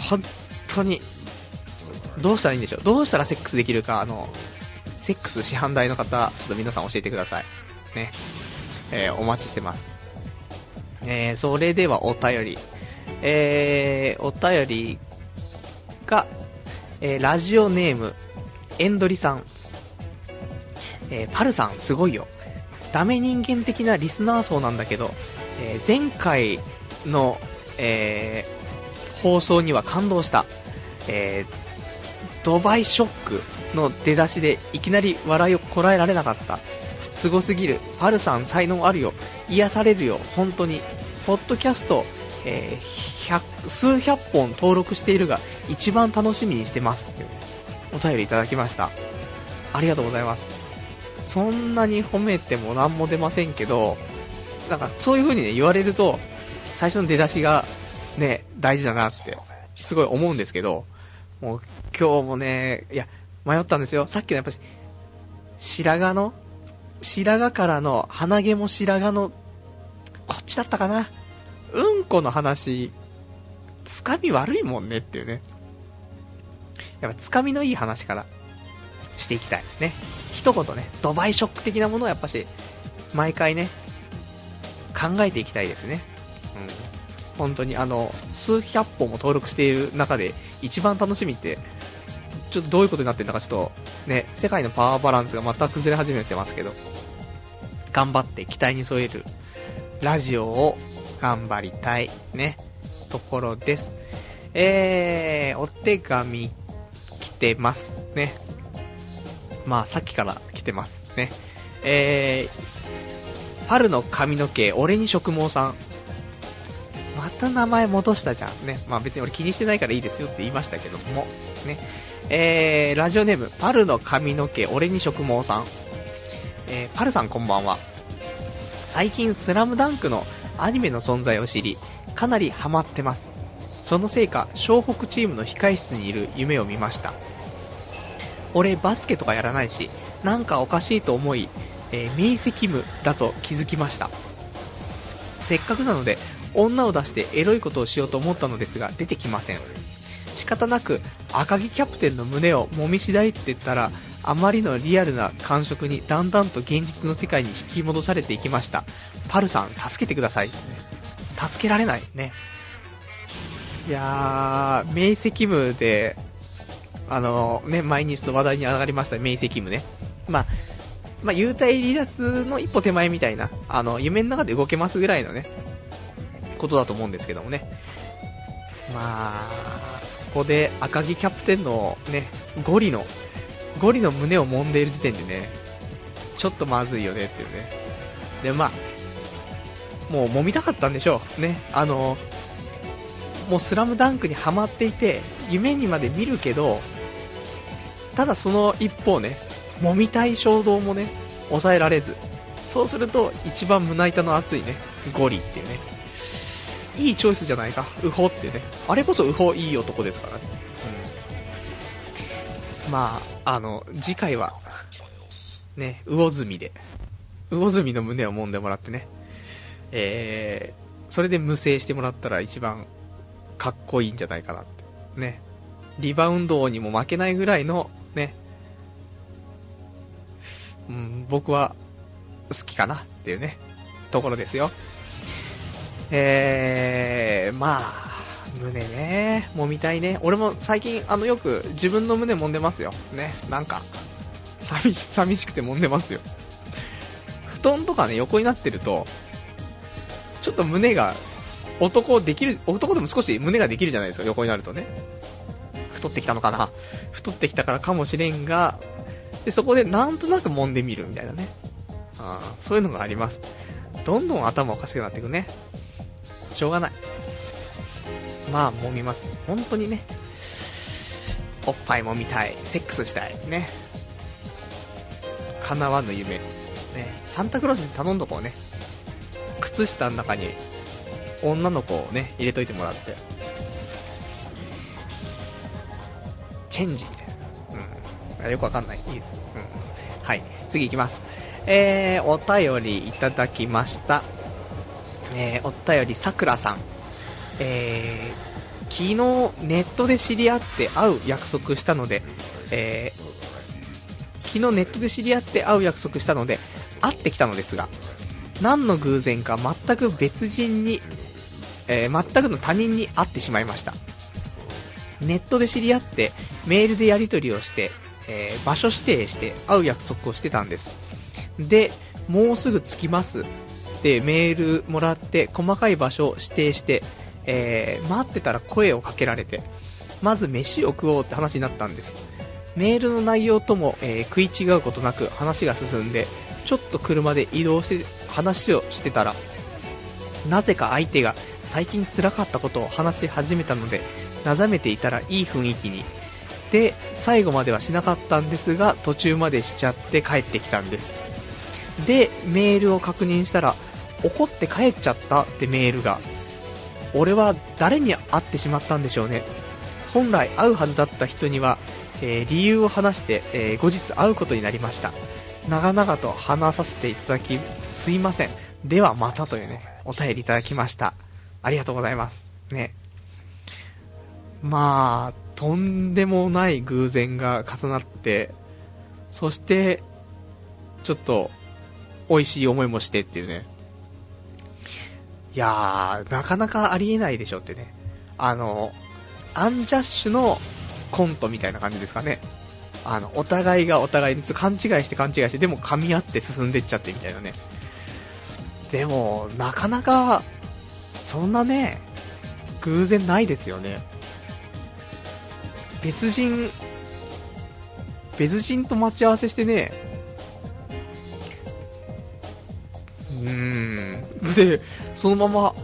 本当に、どうしたらいいんでしょう。どうしたらセックスできるか、あの、セックス市販代の方、ちょっと皆さん教えてください。ね。えーお待ちしてます。えーそれではお便り。えーお便りが、えーラジオネーム、エンドリさん。えーパルさん、すごいよ。ダメ人間的なリスナー層なんだけど、えー前回の、えー放送には感動した。えードバイショックの出だしでいきなり笑いをこらえられなかった。すごすぎる。パルさん才能あるよ。癒されるよ。本当に。ポッドキャスト、えー数百本登録しているが、一番楽しみにしてます。っていうお便りいただきました。ありがとうございます。そんなに褒めても何も出ませんけど、なんかそういう風にね、言われると、最初の出だしがね、大事だなって、すごい思うんですけど、もう今日もね、いや、迷ったんですよ。さっきのやっぱし、白髪の、白髪からの、鼻毛も白髪の、こっちだったかな。うんこの話、つかみ悪いもんねっていうね。やっぱつかみのいい話からしていきたい。ね。一言ね、ドバイショック的なものをやっぱし、毎回ね、考えていきたいですね。うん。本当にあの、数百本も登録している中で、一番楽しみって、ちょっとどういうことになってるのかちょっと、ね、世界のパワーバランスがまた崩れ始めてますけど、頑張って期待に添えるラジオを頑張りたい、ね、ところです。えー、お手紙来てますね。まあ、さっきから来てますね。えー、春の髪の毛、俺に植毛さん。また名前戻したじゃん。ね。まあ別に俺気にしてないからいいですよって言いましたけども。ね。えー、ラジオネーム、パルの髪の毛、俺に植毛さん。えー、パルさんこんばんは。最近スラムダンクのアニメの存在を知り、かなりハマってます。そのせいか、湘北チームの控室にいる夢を見ました。俺バスケとかやらないし、なんかおかしいと思い、えー、明晰夢だと気づきました。せっかくなので、女を出してエロいことをしようと思ったのですが、出てきません。仕方なく、赤木キャプテンの胸をもみしだいって言ったら、あまりのリアルな感触にだんだんと現実の世界に引き戻されていきました。パルさん、助けてください。助けられない。ね。いやー、明晰夢で、あのね、前にちょっと話題に上がりました明晰夢ね。まあ、まあ、幽体離脱の一歩手前みたいな、あの、夢の中で動けますぐらいのね、ことだと思うんですけどもね。まあ、そこで赤木キャプテンのね、ゴリの、ゴリの胸を揉んでいる時点でね、ちょっとまずいよねっていうね。で、まあ、もう揉みたかったんでしょう。ね。あの、もうスラムダンクにはまっていて、夢にまで見るけど、ただその一方ね、揉みたい衝動もね、抑えられず、そうすると一番胸板の熱いね、ゴリっていうね、いいチョイスじゃないか、ウホってね、あれこそウホいい男ですからね。うん、まあ、あの、次回は、ね、魚住で、魚住の胸を揉んでもらってね、えー、それで無制してもらったら一番かっこいいんじゃないかなって。ね。リバウンドにも負けないぐらいの、ね、うん、僕は好きかなっていうね、ところですよ。えー、まあ、胸ね、揉みたいね。俺も最近、あの、よく自分の胸揉んでますよ。ね、なんか、寂し、寂しくて揉んでますよ。布団とかね、横になってると、ちょっと胸が男できる、男でも少し胸ができるじゃないですか、横になるとね。太ってきたのかな太ってきたからかもしれんが、で、そこでなんとなく揉んでみるみたいなね。あそういうのがあります。どんどん頭おかしくなっていくね。しょうがない。まあ、揉みます。本当にね。おっぱい揉みたい。セックスしたい。ね。叶わぬ夢。ね。サンタクロースに頼んどこうね。靴下の中に女の子をね、入れといてもらって。チェンジみたいな。うん。よくわかんない。いいです。うん。はい。次行きます。えー、お便りいただきました。えー、お便りさくらさん。えー、昨日ネットで知り合って会う約束したので、えー、昨日ネットで知り合って会う約束したので、会ってきたのですが、何の偶然か全く別人にえー、全くの他人に会ってしまいました。ネットで知り合って、メールでやり取りをして、えー、場所指定して会う約束をしてたんです。で、もうすぐ着きますってメールもらって細かい場所を指定して、えー、待ってたら声をかけられて、まず飯を食おうって話になったんです。メールの内容とも、えー、食い違うことなく話が進んで、ちょっと車で移動して話をしてたら、なぜか相手が最近辛かったことを話し始めたので、なだめていたらいい雰囲気に。で、最後まではしなかったんですが、途中までしちゃって帰ってきたんです。で、メールを確認したら、怒って帰っちゃったってメールが。俺は誰に会ってしまったんでしょうね。本来会うはずだった人には、えー、理由を話して、えー、後日会うことになりました。長々と話させていただき、すいません。ではまたというね、お便りいただきました。ありがとうございます。ね。まあ、とんでもない偶然が重なって、そして、ちょっと、美味しい思いもしてっていうね。いやー、なかなかありえないでしょってね。あの、アンジャッシュのコントみたいな感じですかね。あの、お互いがお互いに勘違いして勘違いして、でも噛み合って進んでいっちゃってみたいなね。でも、なかなかそんなね、偶然ないですよね。別人、別人と待ち合わせしてね、うーん。で、そのまま、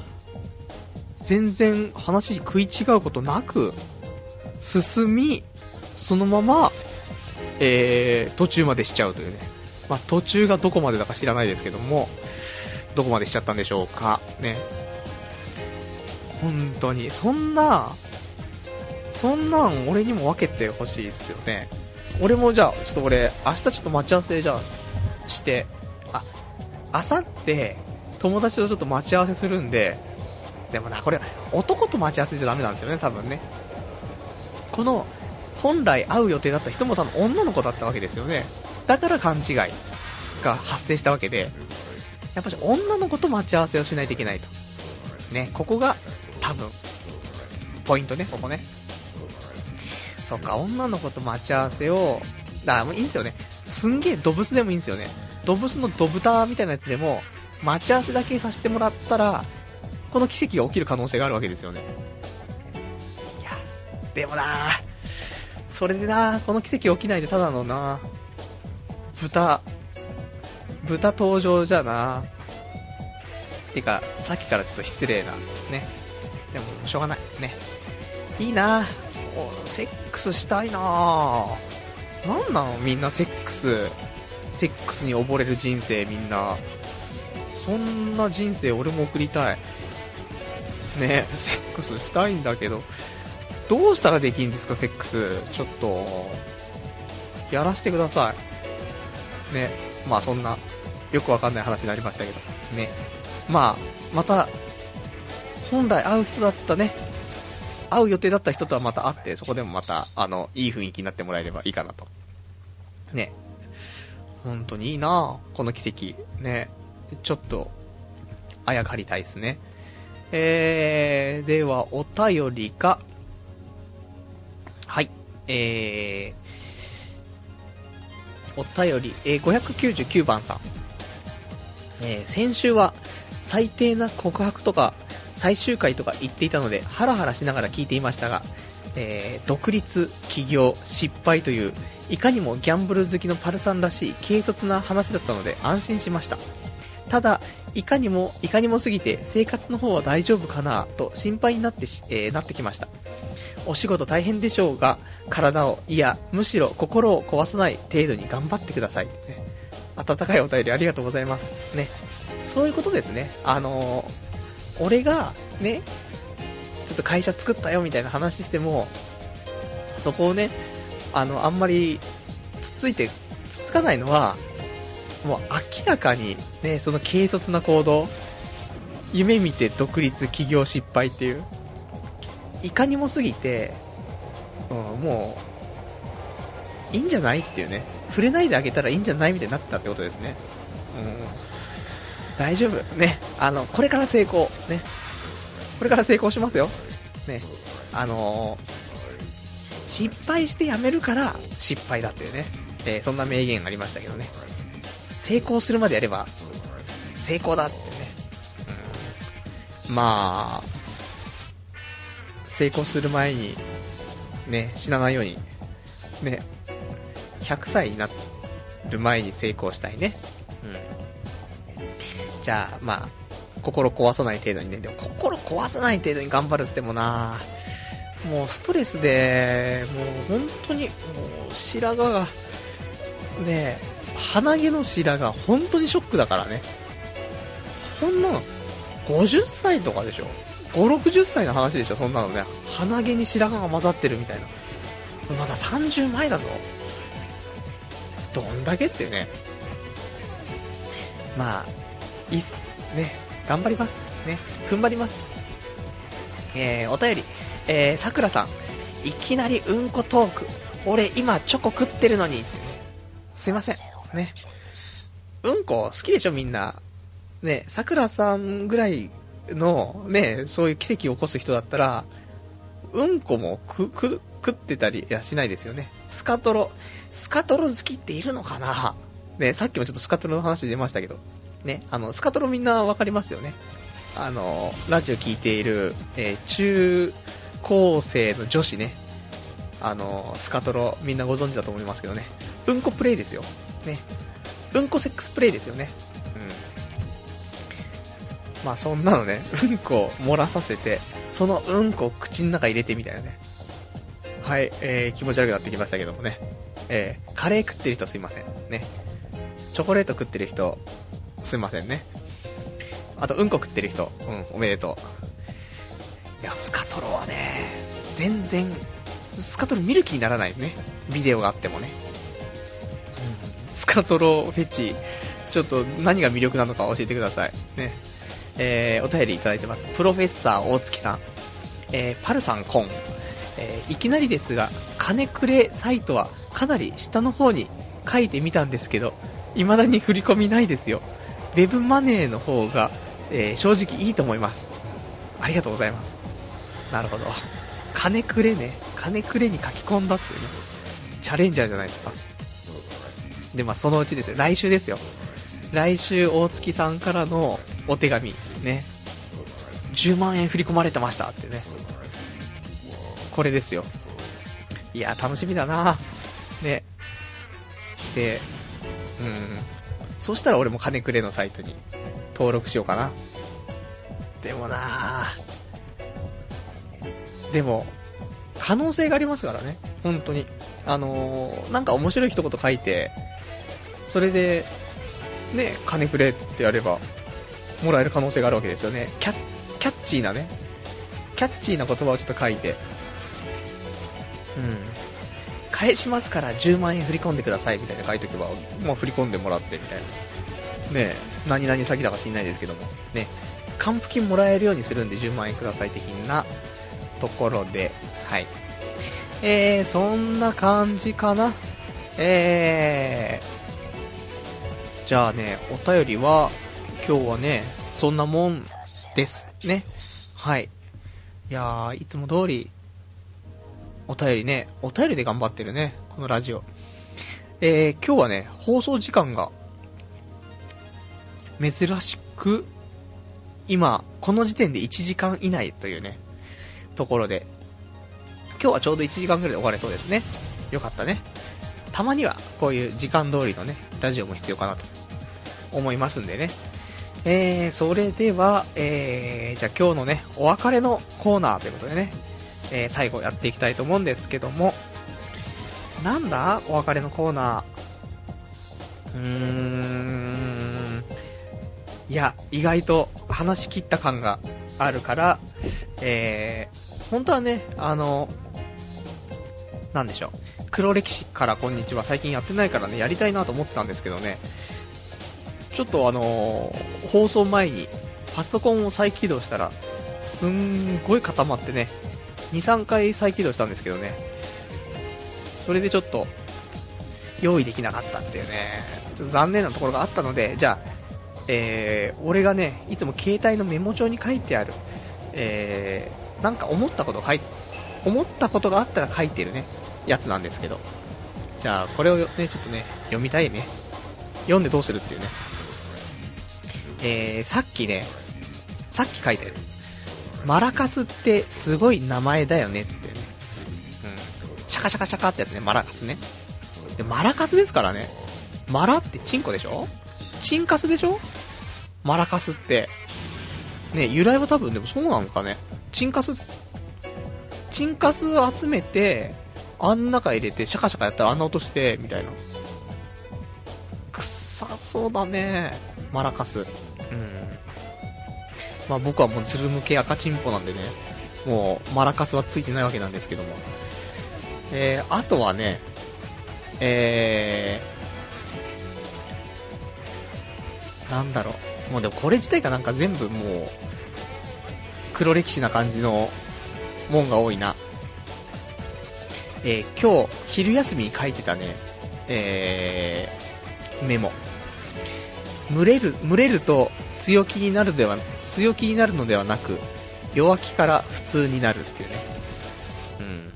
全然話食い違うことなく、進み、そのまま、えー、途中までしちゃうというね。まあ、途中がどこまでだか知らないですけども、どこまでしちゃったんでしょうか。ね。本当に。そんな、そんなん俺にも分けてほしいですよね。俺もじゃあ、ちょっと俺、明日ちょっと待ち合わせじゃあ、して、あ、明後日、友達とちょっと待ち合わせするんで、でもな、これ、男と待ち合わせじゃダメなんですよね、多分ね。この、本来会う予定だった人も多分女の子だったわけですよね。だから勘違いが発生したわけで、やっぱり女の子と待ち合わせをしないといけないと。ね、ここが多分、ポイントね、ここね。そっか、女の子と待ち合わせを、だからもういいんですよね。すんげえドブスでもいいんですよね。ドブスのドブターみたいなやつでも、待ち合わせだけさせてもらったら、この奇跡が起きる可能性があるわけですよね。いや、でもなぁそれでなこの奇跡起きないでただのな豚、豚登場じゃなてか、さっきからちょっと失礼な、ね。でも、しょうがない。ね。いいなセックスしたいななんなの？みんなセックス、セックスに溺れる人生みんな。そんな人生俺も送りたい。ねセックスしたいんだけど、どうしたらできんですか、セックス。ちょっと、やらせてください。ね、まあそんな、よくわかんない話になりましたけど、ね。まあ、また、本来会う人だったね、会う予定だった人とはまた会って、そこでもまた、あの、いい雰囲気になってもらえればいいかなと。ね。本当にいいなこの奇跡。ね。ちょっと、あやかりたいですね。えー、では、お便りか。えー、お便り、えー、599番さん。えー、先週は、最低な告白とか、最終回とか言っていたので、ハラハラしながら聞いていましたが、えー、独立、起業、失敗という、いかにもギャンブル好きのパルさんらしい軽率な話だったので安心しました。ただ、いかにも、いかにもすぎて生活の方は大丈夫かなと心配になってし、えー、なってきました。お仕事大変でしょうが、体を、いや、むしろ心を壊さない程度に頑張ってください。ね、温かいお便りありがとうございます。ね。そういうことですね。あのー俺が、ね、ちょっと会社作ったよみたいな話しても、そこをね、あの、あんまり、つっついて、つっつかないのは、もう明らかに、ね、その軽率な行動、夢見て独立、起業失敗っていう、いかにもすぎて、うん、もう、いいんじゃないっていうね、触れないであげたらいいんじゃないみたいになったってことですね。うん大丈夫。ね。あの、これから成功。ね。これから成功しますよ。ね。あのー、失敗してやめるから失敗だっていうね。えー、そんな名言がありましたけどね。成功するまでやれば、成功だってね。うん、まあ、成功する前に、ね、死なないように、ね、100歳になる前に成功したいね。うん。じゃあ、まあ、心壊さない程度にね、でも心壊さない程度に頑張るってもなもうストレスで、もう本当に、もう白髪が、ね鼻毛の白髪本当にショックだからね。こんなの、50歳とかでしょ ?5、60歳の話でしょそんなのね。鼻毛に白髪が混ざってるみたいな。まだ30前だぞ。どんだけってね。まあ、いいっす。ね。頑張ります。ね。踏ん張ります。えー、お便り。えー、さくらさん。いきなりうんこトーク。俺今チョコ食ってるのに。すいません。ね。うんこ好きでしょみんな。ね、さくらさんぐらいの、ね、そういう奇跡を起こす人だったら、うんこもく、く、食ってたり、いや、しないですよね。スカトロ。スカトロ好きっているのかな？ね、さっきもちょっとスカトロの話出ましたけど。ね、あの、スカトロみんなわかりますよね。あの、ラジオ聞いている、えー、中高生の女子ね。あの、スカトロみんなご存知だと思いますけどね。うんこプレイですよ。ね。うんこセックスプレイですよね。うん。まあそんなのね、<laughs> うんこを漏らさせて、そのうんこを口の中に入れてみたいなね。はい、えー、気持ち悪くなってきましたけどもね。えー、カレー食ってる人すいません。ね。チョコレート食ってる人、すいませんね。あと、うんこ食ってる人、うん、おめでとう。いや、スカトロはね、全然、スカトロ見る気にならないね。ビデオがあってもね。スカトロフェチ、ちょっと何が魅力なのか教えてください。ね。えー、お便りいただいてます。プロフェッサー大月さん。えー、パルさんコン。えー、いきなりですが、金くれサイトはかなり下の方に書いてみたんですけど、未だに振り込みないですよ。ウェブマネーの方が、えー、正直いいと思います。ありがとうございます。なるほど。金くれね。金くれに書き込んだっていうね。チャレンジャーじゃないですか。で、まあ、そのうちですよ。来週ですよ。来週、大月さんからのお手紙、ね。10万円振り込まれてましたってね。これですよ。いや、楽しみだなね。で、うん。そしたら俺も金くれのサイトに登録しようかな。でもなでも、可能性がありますからね。本当に。あのー、なんか面白い一言書いて、それで、ね、金くれってやれば、もらえる可能性があるわけですよね。キャッ、キャッチーなね、キャッチーな言葉をちょっと書いて、うん。返しますから10万円振り込んでくださいみたいな書いとけば、もう振り込んでもらってみたいな。ね何々先だか知んないですけども、ね、還付金もらえるようにするんで10万円ください的なところで、はい。えー、そんな感じかな。えー、じゃあね、お便りは、今日はね、そんなもんですね。はい。いやー、いつも通り、お便りね、お便りで頑張ってるね、このラジオ。えー、今日はね、放送時間が、珍しく、今、この時点で1時間以内というね、ところで、今日はちょうど1時間ぐらいで終われそうですね。よかったね。たまにはこういう時間通りのね、ラジオも必要かなと思いますんでね。えー、それでは、えー、じゃあ今日のね、お別れのコーナーということでね、えー、最後やっていきたいと思うんですけども、なんだ？お別れのコーナー。うーん、いや、意外と話し切った感があるから、えー、本当はね、あの、なんでしょう、黒歴史からこんにちは。最近やってないからね、やりたいなと思ってたんですけどね、ちょっとあのー、放送前にパソコンを再起動したら、すんごい固まってね、2、3回再起動したんですけどね、それでちょっと、用意できなかったっていうね、ちょっと残念なところがあったので、じゃあ、えー、俺がね、いつも携帯のメモ帳に書いてある、えー、なんか思ったこと書い思ったことがあったら書いてるね、やつなんですけど。じゃあ、これをね、ちょっとね、読みたいね。読んでどうするっていうね。えー、さっきね、さっき書いたやつ。マラカスってすごい名前だよねってね。うん。シャカシャカシャカってやつね、マラカスね。で、マラカスですからね。マラってチンコでしょ？チンカスでしょ？マラカスって。ね、由来は多分でもそうなのかね。チンカス、チンカス集めて、あん中入れてシャカシャカやったらあんな音して、みたいな。くっさそうだね。マラカス。うん。まあ僕はもうズル向け赤チンポなんでね、もうマラカスはついてないわけなんですけども。えー、あとはね、えー、なんだろう。もうでもこれ自体がなんか全部もう、黒歴史な感じのもんが多いな。えー、今日、昼休みに書いてたね、えー、メモ。群れる、群れると強気になるでは、強気になるのではなく、弱気から普通になるっていうね。うん。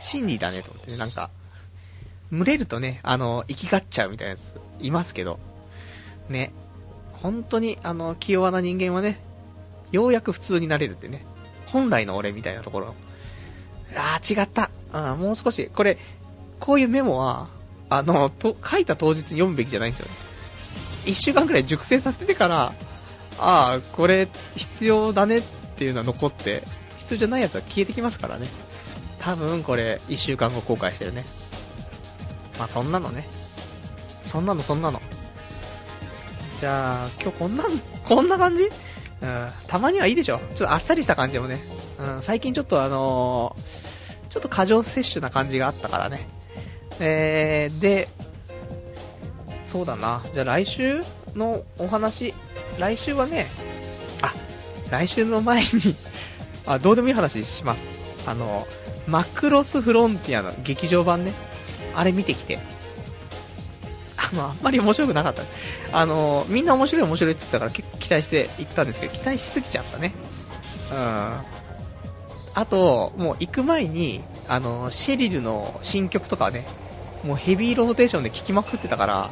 真理だねと思ってね、なんか、群れるとね、あの、生きがっちゃうみたいなやつ、いますけど、ね、本当に、あの、気弱な人間はね、ようやく普通になれるってね、本来の俺みたいなところ。あー、違った。あもう少し、これ、こういうメモは、あの、と、書いた当日に読むべきじゃないんですよね。一週間くらい熟成させてから、ああ、これ必要だねっていうのは残って、必要じゃないやつは消えてきますからね。多分これ、一週間後後悔してるね。まあそんなのね。そんなのそんなの。じゃあ、今日こんな、こんな感じ？うん、たまにはいいでしょ。ちょっとあっさりした感じもね。うん、最近ちょっとあのー、ちょっと過剰摂取な感じがあったからね。えー、で、そうだな。じゃあ来週のお話、来週はね、あ、来週の前に <laughs> あ、どうでもいい話します。あの、マクロスフロンティアの劇場版ね、あれ見てきて、あの、あんまり面白くなかった。あの、みんな面白い面白いって言ってたから結構期待して行ったんですけど、期待しすぎちゃったね。うん。あと、もう行く前に、あの、シェリルの新曲とかね、もうヘビーローテーションで聴きまくってたから、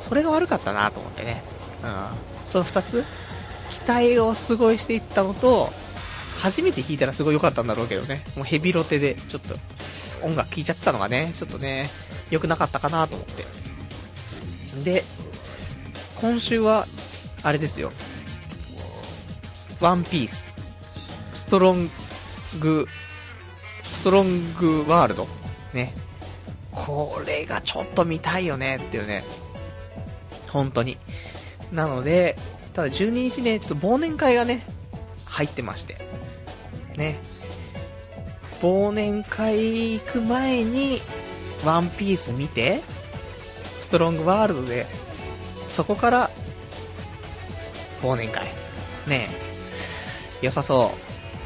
それが悪かったなと思ってね。うん。その二つ？期待をすごいしていったのと、初めて弾いたらすごい良かったんだろうけどね。もうヘビロテで、ちょっと、音楽聴いちゃったのがね、ちょっとね、良くなかったかなと思って。で、今週は、あれですよ。ワンピース、ストロング、グストロングワールド。ね。これがちょっと見たいよねっていうね。本当に。なので、ただ12日ね、ちょっと忘年会がね、入ってまして。ね。忘年会行く前に、ワンピース見て、ストロングワールドで、そこから、忘年会。ね良さそう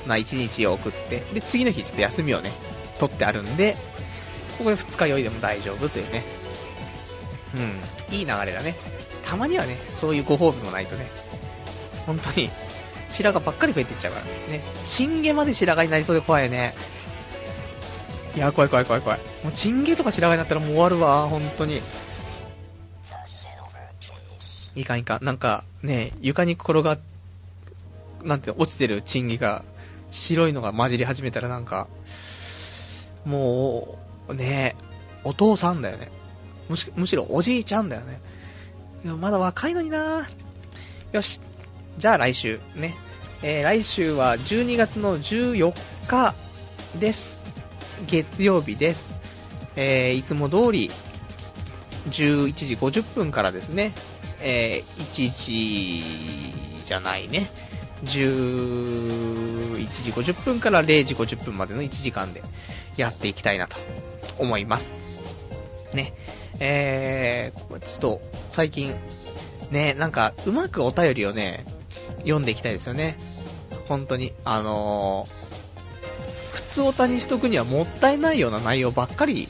な一日を送って、で、次の日ちょっと休みをね、取ってあるんで、ここで二日酔いでも大丈夫というね。うん、いい流れだね。たまにはね、そういうご褒美もないとね、本当に、白髪ばっかり増えていっちゃうからね。チンゲまで白髪になりそうで怖いよね。いや、怖い怖い怖い怖い。もうチンゲとか白髪になったらもう終わるわ、本当に。いかんいかん。なんか、ね、床に転が、なんて、落ちてるチンゲが、白いのが混じり始めたらなんか、もう、ね、お父さんだよね。むしむしろおじいちゃんだよね。いや、まだ若いのになよし。じゃあ来週ね。えー、来週は12月の14日です。月曜日です。えー、いつも通り11時50分からですね。えー、1時じゃないね。11時50分から0時50分までの1時間でやっていきたいなと思います。ね。えー、ちょっと最近、ね、なんかうまくお便りをね、読んでいきたいですよね。本当に。あのー、普通おたにしとくにはもったいないような内容ばっかり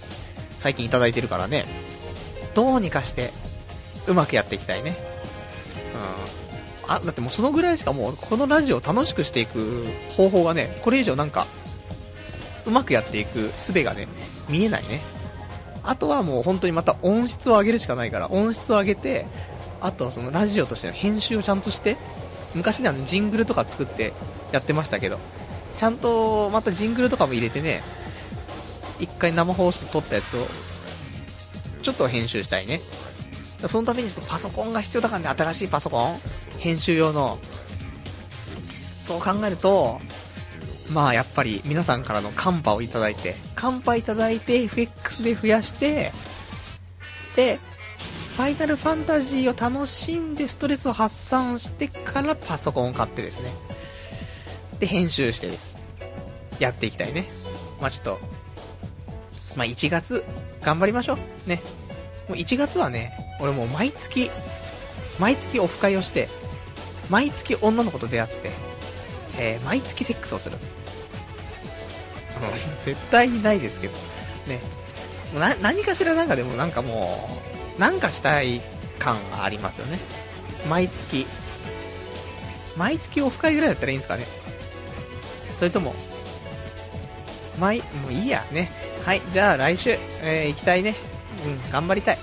最近いただいてるからね。どうにかして、うまくやっていきたいね。うん。あ、だってもうそのぐらいしかもう、このラジオを楽しくしていく方法がね、これ以上なんか、うまくやっていく術がね、見えないね。あとはもう本当にまた音質を上げるしかないから、音質を上げて、あとはそのラジオとしての編集をちゃんとして、昔ね、あのジングルとか作ってやってましたけど、ちゃんとまたジングルとかも入れてね、一回生放送撮ったやつを、ちょっと編集したいね。そのためにちょっとパソコンが必要だからね、新しいパソコン編集用の。そう考えると、まあやっぱり皆さんからのカンパをいただいて、カンパいただいて FX で増やして、で、ファイナルファンタジーを楽しんでストレスを発散してからパソコンを買ってですね。で、編集してです。やっていきたいね。まあちょっと、まあ1月、頑張りましょう。ね。もう1月はね、俺もう毎月、毎月オフ会をして、毎月女の子と出会って、えー、毎月セックスをする。<laughs> 絶対にないですけど、ね。もうな何かしらなんかでもなんかもう、なんかしたい感がありますよね。毎月。毎月オフ会ぐらいだったらいいんですかね。それとも、毎、もういいや、ね。はい、じゃあ来週、えー、行きたいね。うん、頑張りたい。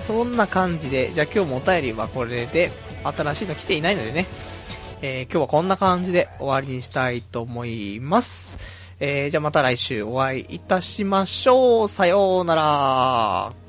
そんな感じで、じゃあ今日もお便りはこれで、新しいの来ていないのでね。えー、今日はこんな感じで終わりにしたいと思います。えー、じゃあまた来週お会いいたしましょう。さようなら。